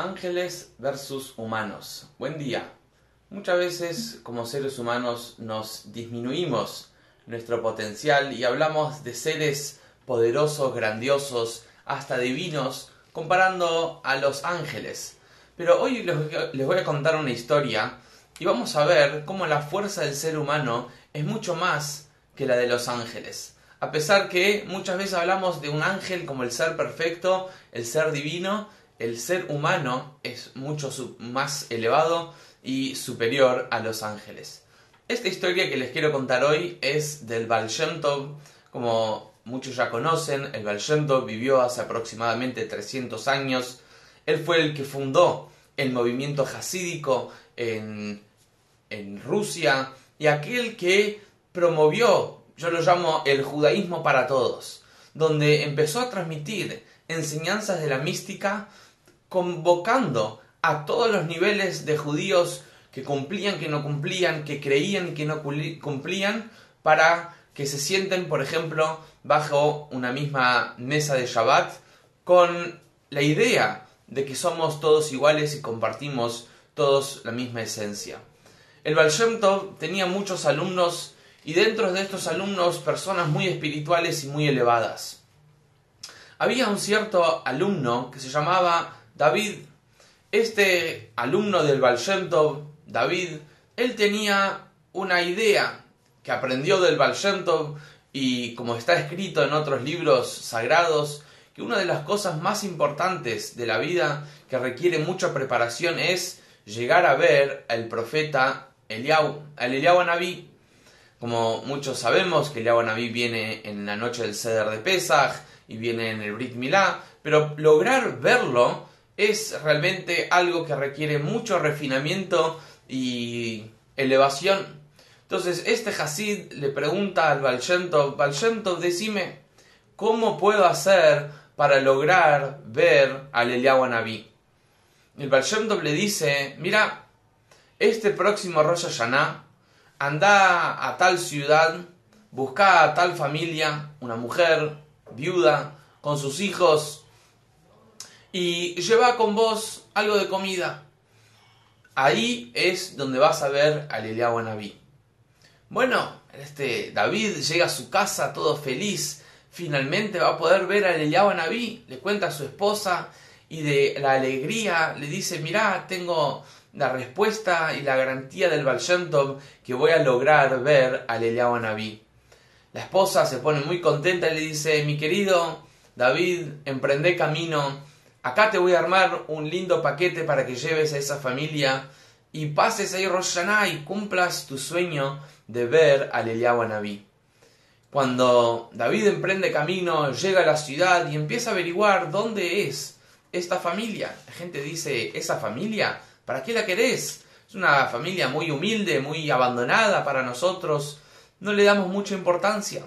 Ángeles versus humanos. Buen día. Muchas veces como seres humanos nos disminuimos nuestro potencial y hablamos de seres poderosos, grandiosos, hasta divinos, comparando a los ángeles. Pero hoy les voy a contar una historia y vamos a ver cómo la fuerza del ser humano es mucho más que la de los ángeles. A pesar que muchas veces hablamos de un ángel como el ser perfecto, el ser divino, el ser humano es mucho más elevado y superior a los ángeles. Esta historia que les quiero contar hoy es del Baal como muchos ya conocen, el Baal vivió hace aproximadamente 300 años. Él fue el que fundó el movimiento hasídico en Rusia y aquel que promovió, yo lo llamo el judaísmo para todos, donde empezó a transmitir enseñanzas de la mística convocando a todos los niveles de judíos que cumplían, que no cumplían, que creían, que no cumplían, para que se sienten, por ejemplo, bajo una misma mesa de Shabbat, con la idea de que somos todos iguales y compartimos todos la misma esencia. El Baal tenía muchos alumnos y dentro de estos alumnos personas muy espirituales y muy elevadas. Había un cierto alumno que se llamaba David, este alumno del Baal David, él tenía una idea que aprendió del Baal y como está escrito en otros libros sagrados, que una de las cosas más importantes de la vida que requiere mucha preparación es llegar a ver al profeta Eliau, al Eliau Anabí. Como muchos sabemos que Eliau Anabí viene en la noche del Seder de Pesach y viene en el Brit Milá, pero lograr verlo es realmente algo que requiere mucho refinamiento y elevación. Entonces, este Hasid le pregunta al Balshentov, Balshentov, decime, ¿cómo puedo hacer para lograr ver al Eliyahu Naví? El Balshentov le dice, mira, este próximo Rosh Hashanah, anda a tal ciudad, busca a tal familia, una mujer, viuda, con sus hijos, y lleva con vos algo de comida. Ahí es donde vas a ver al Eliyahu Naví. Bueno, este David llega a su casa todo feliz. Finalmente va a poder ver al Eliyahu Naví. Le cuenta a su esposa y de la alegría le dice, mirá, tengo la respuesta y la garantía del Baal que voy a lograr ver al Eliyahu Naví. La esposa se pone muy contenta y le dice, mi querido David, emprende camino acá te voy a armar un lindo paquete para que lleves a esa familia y pases ahí Rosh y cumplas tu sueño de ver al Eliyahu Naví. Cuando David emprende camino, llega a la ciudad y empieza a averiguar dónde es esta familia. La gente dice, ¿esa familia? ¿Para qué la querés? Es una familia muy humilde, muy abandonada para nosotros. No le damos mucha importancia.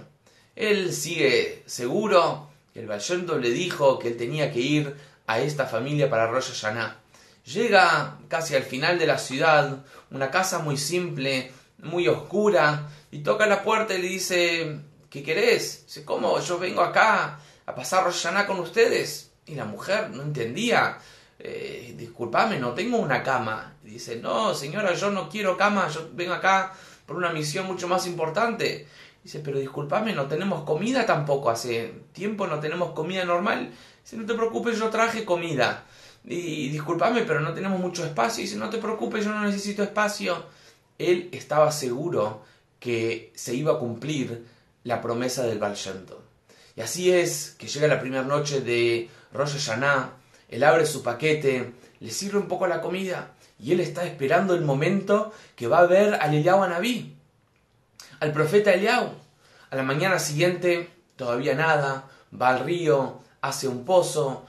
Él sigue seguro que el Bayonto le dijo que él tenía que ir a esta familia para Rosh Hashanah. Llega casi al final de la ciudad, una casa muy simple, muy oscura, y toca la puerta y le dice, ¿qué querés? Dice, ¿cómo? Yo vengo acá a pasar Rosh Hashanah con ustedes. Y la mujer no entendía, eh, disculpame, no tengo una cama. dice, no, señora, yo no quiero cama, yo vengo acá por una misión mucho más importante. Dice, pero discúlpame, no tenemos comida tampoco, hace tiempo no tenemos comida normal. Dice, no te preocupes, yo traje comida. Y discúlpame, pero no tenemos mucho espacio. Dice, no te preocupes, yo no necesito espacio. Él estaba seguro que se iba a cumplir la promesa del Baal Y así es que llega la primera noche de Rosh él abre su paquete, le sirve un poco la comida y él está esperando el momento que va a ver al Eliyahu Anabí al profeta Eliau. A la mañana siguiente, todavía nada, va al río, hace un pozo,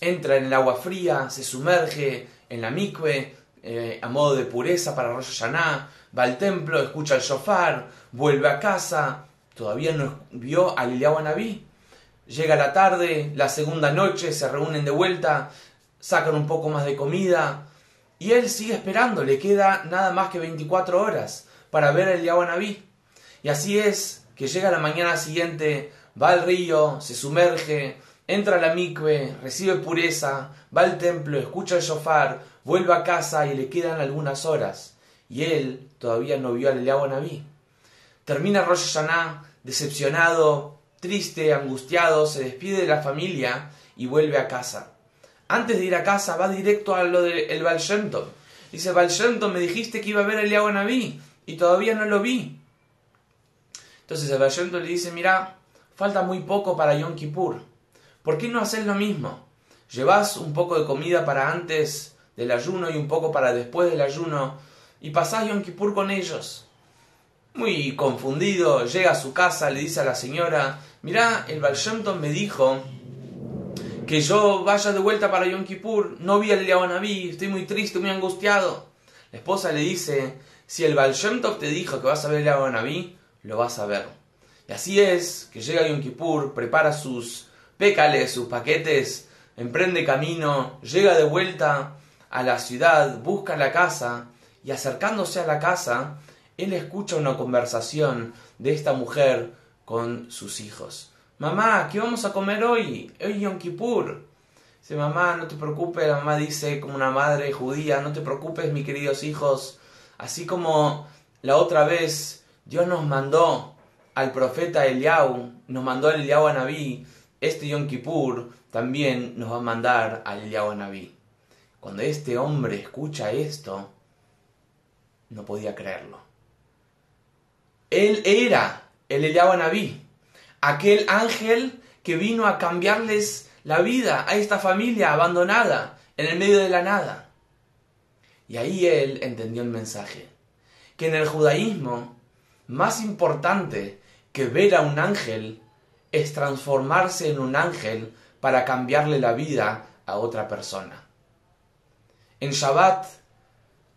entra en el agua fría, se sumerge en la mikve, eh, a modo de pureza para Rosh Hashanah, va al templo, escucha el shofar, vuelve a casa, todavía no vio al Eliyahu Anabí. Llega la tarde, la segunda noche, se reúnen de vuelta, sacan un poco más de comida, y él sigue esperando, le queda nada más que 24 horas para ver al Eliyahu. Y así es que llega la mañana siguiente, va al río, se sumerge, entra a la mikve, recibe pureza, va al templo, escucha el shofar, vuelve a casa y le quedan algunas horas. Y él todavía no vio al Eliyahu Naví. Termina Rosh Hashanah, decepcionado, triste, angustiado, se despide de la familia y vuelve a casa. Antes de ir a casa va directo a lo del de, Baal Dice, Baal me dijiste que iba a ver al Eliyahu Naví y todavía no lo vi. Entonces el Baal le dice, mira, falta muy poco para Yom Kippur. ¿Por qué no haces lo mismo? Llevas un poco de comida para antes del ayuno y un poco para después del ayuno y pasás Yom Kippur con ellos. Muy confundido, llega a su casa, le dice a la señora, mira, el Baal me dijo que yo vaya de vuelta para Yom Kippur, no vi al Naví, estoy muy triste, muy angustiado. La esposa le dice, si el Baal te dijo que vas a ver el Naví, lo vas a ver. Y así es, que llega Yom Kippur, prepara sus pécales, sus paquetes, emprende camino, llega de vuelta a la ciudad, busca la casa, y acercándose a la casa, él escucha una conversación de esta mujer con sus hijos. Mamá, ¿qué vamos a comer hoy? Hoy Yom Kippur. Dice, mamá, no te preocupes. La mamá dice, como una madre judía, no te preocupes, mis queridos hijos. Así como la otra vez Dios nos mandó al profeta Eliau, nos mandó al Eliau a Naví, este Yom Kippur también nos va a mandar al Naví. Cuando este hombre escucha esto, no podía creerlo. Él era el Naví aquel ángel que vino a cambiarles la vida a esta familia abandonada en el medio de la nada. Y ahí él entendió el mensaje, que en el judaísmo más importante que ver a un ángel es transformarse en un ángel para cambiarle la vida a otra persona. En Shabbat,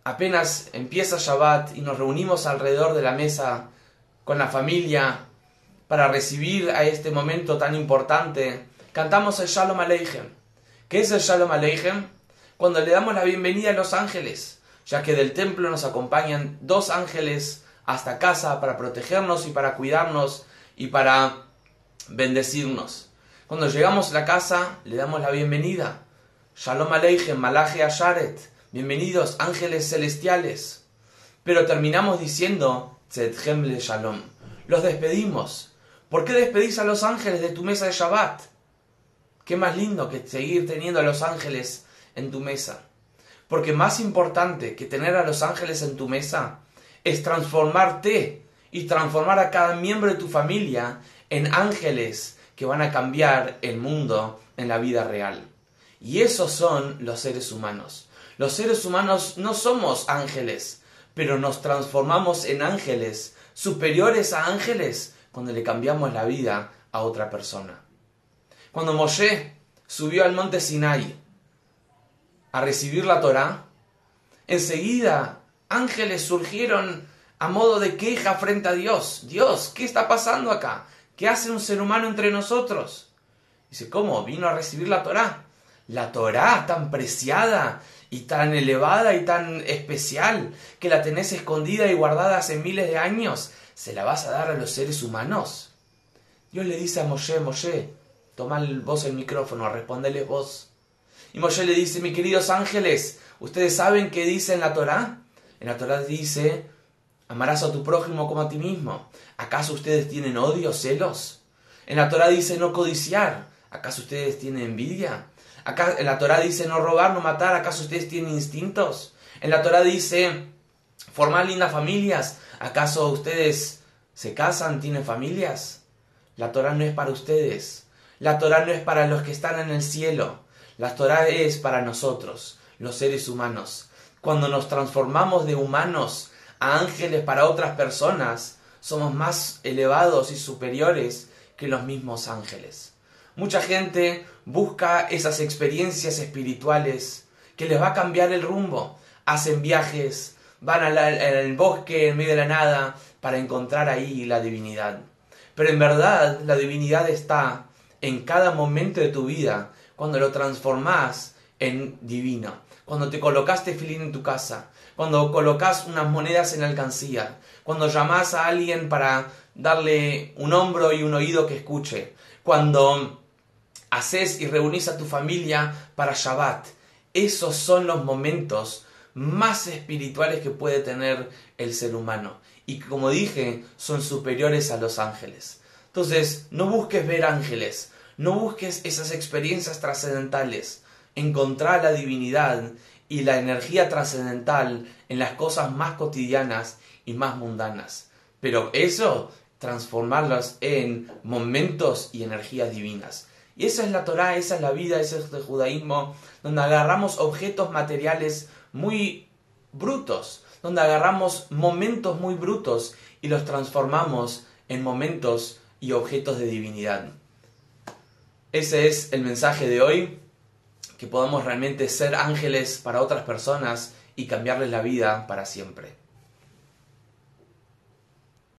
apenas empieza Shabbat y nos reunimos alrededor de la mesa con la familia para recibir a este momento tan importante, cantamos el Shalom Aleichem. ¿Qué es el Shalom Aleichem? Cuando le damos la bienvenida a los ángeles, ya que del templo nos acompañan dos ángeles hasta casa para protegernos y para cuidarnos y para bendecirnos. Cuando llegamos a la casa, le damos la bienvenida. Shalom Aleichem, Malaje Asharet. Bienvenidos, ángeles celestiales. Pero terminamos diciendo, Tzedhem le Shalom. Los despedimos. ¿Por qué despedís a los ángeles de tu mesa de Shabbat? Qué más lindo que seguir teniendo a los ángeles en tu mesa. Porque más importante que tener a los ángeles en tu mesa es transformarte y transformar a cada miembro de tu familia en ángeles que van a cambiar el mundo en la vida real. Y esos son los seres humanos. Los seres humanos no somos ángeles, pero nos transformamos en ángeles superiores a ángeles cuando le cambiamos la vida a otra persona. Cuando Moshe subió al monte Sinai a recibir la Torá, enseguida ángeles surgieron a modo de queja frente a Dios. Dios, ¿qué está pasando acá? ¿Qué hace un ser humano entre nosotros? Dice, ¿cómo? Vino a recibir la Torá. La Torá tan preciada y tan elevada y tan especial que la tenés escondida y guardada hace miles de años ¿se la vas a dar a los seres humanos? Dios le dice a Moshe, Moshe, toma vos el micrófono, respondele vos. Y Moshe le dice, mis queridos ángeles, ¿ustedes saben qué dice en la Torá? En la Torá dice, amarás a tu prójimo como a ti mismo. ¿Acaso ustedes tienen odio, celos? En la Torá dice no codiciar. ¿Acaso ustedes tienen envidia? Acá, en la Torá dice no robar, no matar. ¿Acaso ustedes tienen instintos? En la Torá dice formar lindas familias. ¿Acaso ustedes se casan, tienen familias? La Torah no es para ustedes. La Torah no es para los que están en el cielo. La Torah es para nosotros, los seres humanos. Cuando nos transformamos de humanos a ángeles para otras personas, somos más elevados y superiores que los mismos ángeles. Mucha gente busca esas experiencias espirituales que les va a cambiar el rumbo. Hacen viajes, van al, bosque en medio de la nada para encontrar ahí la divinidad. Pero en verdad la divinidad está en cada momento de tu vida cuando lo transformás en divino. Cuando te colocaste filín en tu casa, cuando colocas unas monedas en la alcancía, cuando llamas a alguien para darle un hombro y un oído que escuche, cuando haces y reunís a tu familia para Shabbat. Esos son los momentos más espirituales que puede tener el ser humano. Y como dije, son superiores a los ángeles. Entonces, no busques ver ángeles, no busques esas experiencias trascendentales. Encontrar la divinidad y la energía trascendental en las cosas más cotidianas y más mundanas. Pero eso, transformarlas en momentos y energías divinas. Y esa es la Torah, esa es la vida, ese es el judaísmo, donde agarramos objetos materiales muy brutos, donde agarramos momentos muy brutos y los transformamos en momentos y objetos de divinidad. Ese es el mensaje de hoy, que podamos realmente ser ángeles para otras personas y cambiarles la vida para siempre.